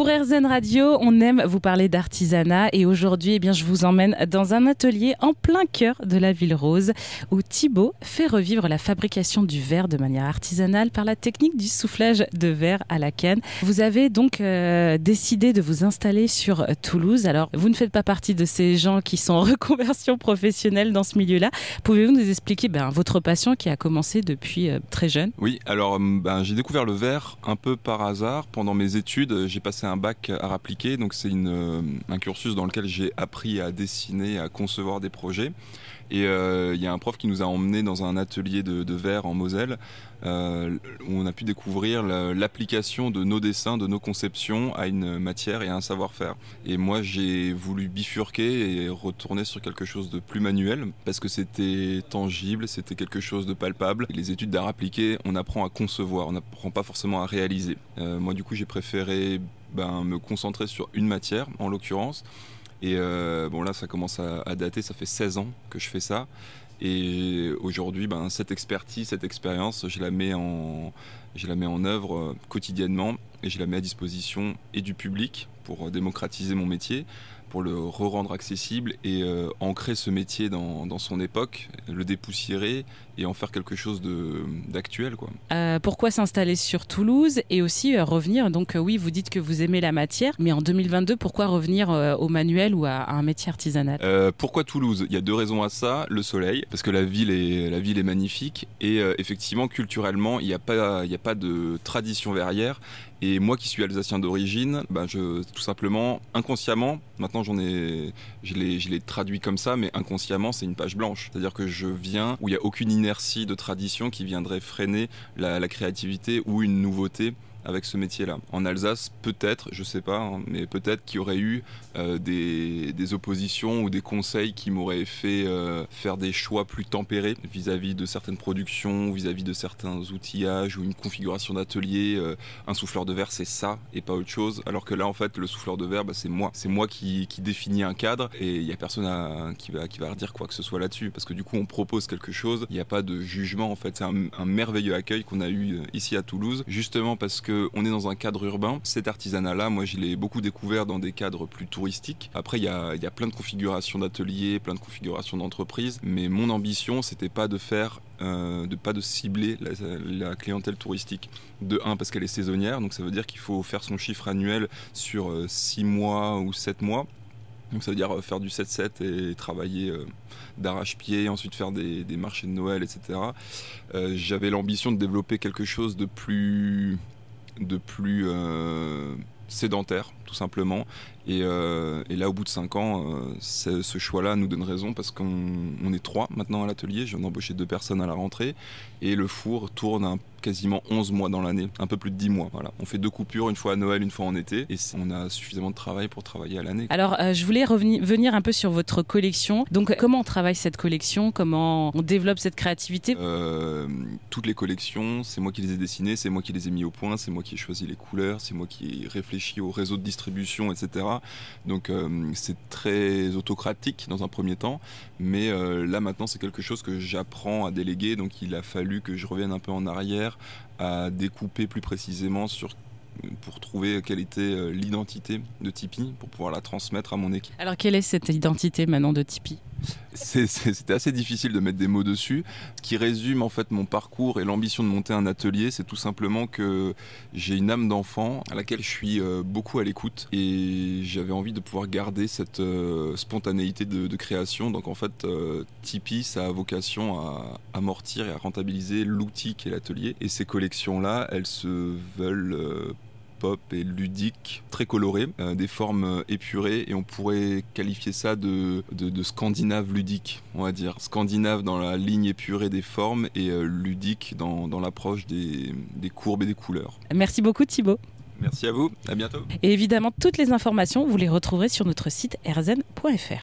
Pour RZN Radio, on aime vous parler d'artisanat et aujourd'hui, eh bien, je vous emmène dans un atelier en plein cœur de la ville rose où Thibaut fait revivre la fabrication du verre de manière artisanale par la technique du soufflage de verre à la canne. Vous avez donc euh, décidé de vous installer sur Toulouse. Alors, vous ne faites pas partie de ces gens qui sont en reconversion professionnelle dans ce milieu-là. Pouvez-vous nous expliquer ben, votre passion qui a commencé depuis euh, très jeune? Oui, alors ben, j'ai découvert le verre un peu par hasard pendant mes études. J'ai passé bac à appliqué, donc c'est euh, un cursus dans lequel j'ai appris à dessiner, à concevoir des projets. Et euh, il y a un prof qui nous a emmenés dans un atelier de, verre en Moselle euh, où on a pu découvrir l'application de nos dessins, de nos conceptions à une matière et à un savoir-faire. Et moi j'ai voulu bifurquer et retourner sur quelque chose de plus manuel parce que c'était tangible, c'était quelque chose de palpable. Les études d'art appliqué, on apprend à concevoir, on n'apprend pas forcément à réaliser. moi du coup j'ai préféré ben, me concentrer sur une matière en l'occurrence et euh, bon là ça commence à, dater, ça fait 16 ans que je fais ça. Et aujourd'hui, ben, cette expertise, cette expérience, je la mets en, je la mets en œuvre euh, quotidiennement et je la mets à disposition et du public pour euh, démocratiser mon métier, pour le re-rendre accessible et euh, ancrer ce métier dans, dans, son époque, le dépoussiérer et en faire quelque chose d'actuel. Euh, pourquoi s'installer sur Toulouse et aussi euh, revenir? Donc oui, vous dites que vous aimez la matière, mais en 2022, pourquoi revenir au manuel ou à, un métier artisanal? Pourquoi Toulouse? Il y a deux raisons à ça. Le soleil, parce que la ville est, la ville est magnifique et effectivement, culturellement, il n'y a, pas, il a pas de tradition verrière. Et moi qui suis alsacien d'origine, ben je, tout simplement, inconsciemment, maintenant j'en ai, je l'ai traduit comme ça, mais inconsciemment c'est une page blanche. C'est-à-dire que je viens où il n'y a aucune inertie de tradition qui viendrait freiner la créativité ou une nouveauté avec ce métier-là. En Alsace, peut-être, je sais pas, hein, mais peut-être qu'il y aurait eu euh, des, oppositions ou des conseils qui m'auraient fait euh, faire des choix plus tempérés vis-à-vis de certaines productions, vis-à-vis de certains outillages ou une configuration d'atelier. Euh, un souffleur de verre, c'est ça et pas autre chose. Alors que là, en fait, le souffleur de verre, bah, c'est moi. C'est moi qui, qui définis un cadre et il n'y a personne qui, va, qui va redire quoi que ce soit là-dessus. Parce que du coup, on propose quelque chose, il n'y a pas de jugement. En fait, c'est un, un merveilleux accueil qu'on a eu ici à Toulouse, justement parce que on est dans un cadre urbain. Cet artisanat-là, moi, je l'ai beaucoup découvert dans des cadres plus touristiques. Après, il y a, plein de configurations d'ateliers, plein de configurations d'entreprises, mais mon ambition, c'était pas de faire euh, de pas de cibler la, clientèle touristique. De 1 parce qu'elle est saisonnière, donc ça veut dire qu'il faut faire son chiffre annuel sur 6 euh, mois ou 7 mois. Donc ça veut dire euh, faire du 7-7 et travailler d'arrache-pied, ensuite faire des, marchés de Noël, etc. J'avais l'ambition de développer quelque chose de plus de plus euh, sédentaire, tout simplement. Et, euh, là, au bout de 5 ans, euh, ce choix-là nous donne raison parce qu'on est trois maintenant à l'atelier. Je viens d'embaucher deux personnes à la rentrée. Et le four tourne un quasiment 11 mois dans l'année, un peu plus de 10 mois. Voilà. On fait deux coupures, une fois à Noël, une fois en été, et on a suffisamment de travail pour travailler à l'année. Alors, euh, je voulais revenir venir un peu sur votre collection. Donc, comment on travaille cette collection? Comment on développe cette créativité? Euh, Toutes les collections, c'est moi qui les ai dessinées, c'est moi qui les ai mis au point, c'est moi qui ai choisi les couleurs, c'est moi qui ai réfléchi au réseau de distribution, etc. Donc, euh, c'est très autocratique dans un premier temps, mais là maintenant, c'est quelque chose que j'apprends à déléguer, donc il a fallu que je revienne un peu en arrière à découper plus précisément sur pour trouver quelle était euh, l'identité de Tipeee pour pouvoir la transmettre à mon équipe. Alors quelle est cette identité maintenant de Tipeee? C'était assez difficile de mettre des mots dessus. Ce qui résume en fait mon parcours et l'ambition de monter un atelier, c'est tout simplement que j'ai une âme d'enfant à laquelle je suis euh, beaucoup à l'écoute et j'avais envie de pouvoir garder cette euh, spontanéité de, création. Donc en fait, euh, Tipeee, ça a vocation à amortir et à rentabiliser l'outil qui est l'atelier. Et ces collections-là, elles se veulent pop et ludique, très coloré, euh, des formes euh, épurées et on pourrait qualifier ça de, de, scandinave ludique, on va dire. Scandinave dans la ligne épurée des formes et euh, ludique dans, dans l'approche des, des courbes et des couleurs. Merci beaucoup Thibaut. Merci à vous, à bientôt. Et évidemment, toutes les informations, vous les retrouverez sur notre site rzn.fr.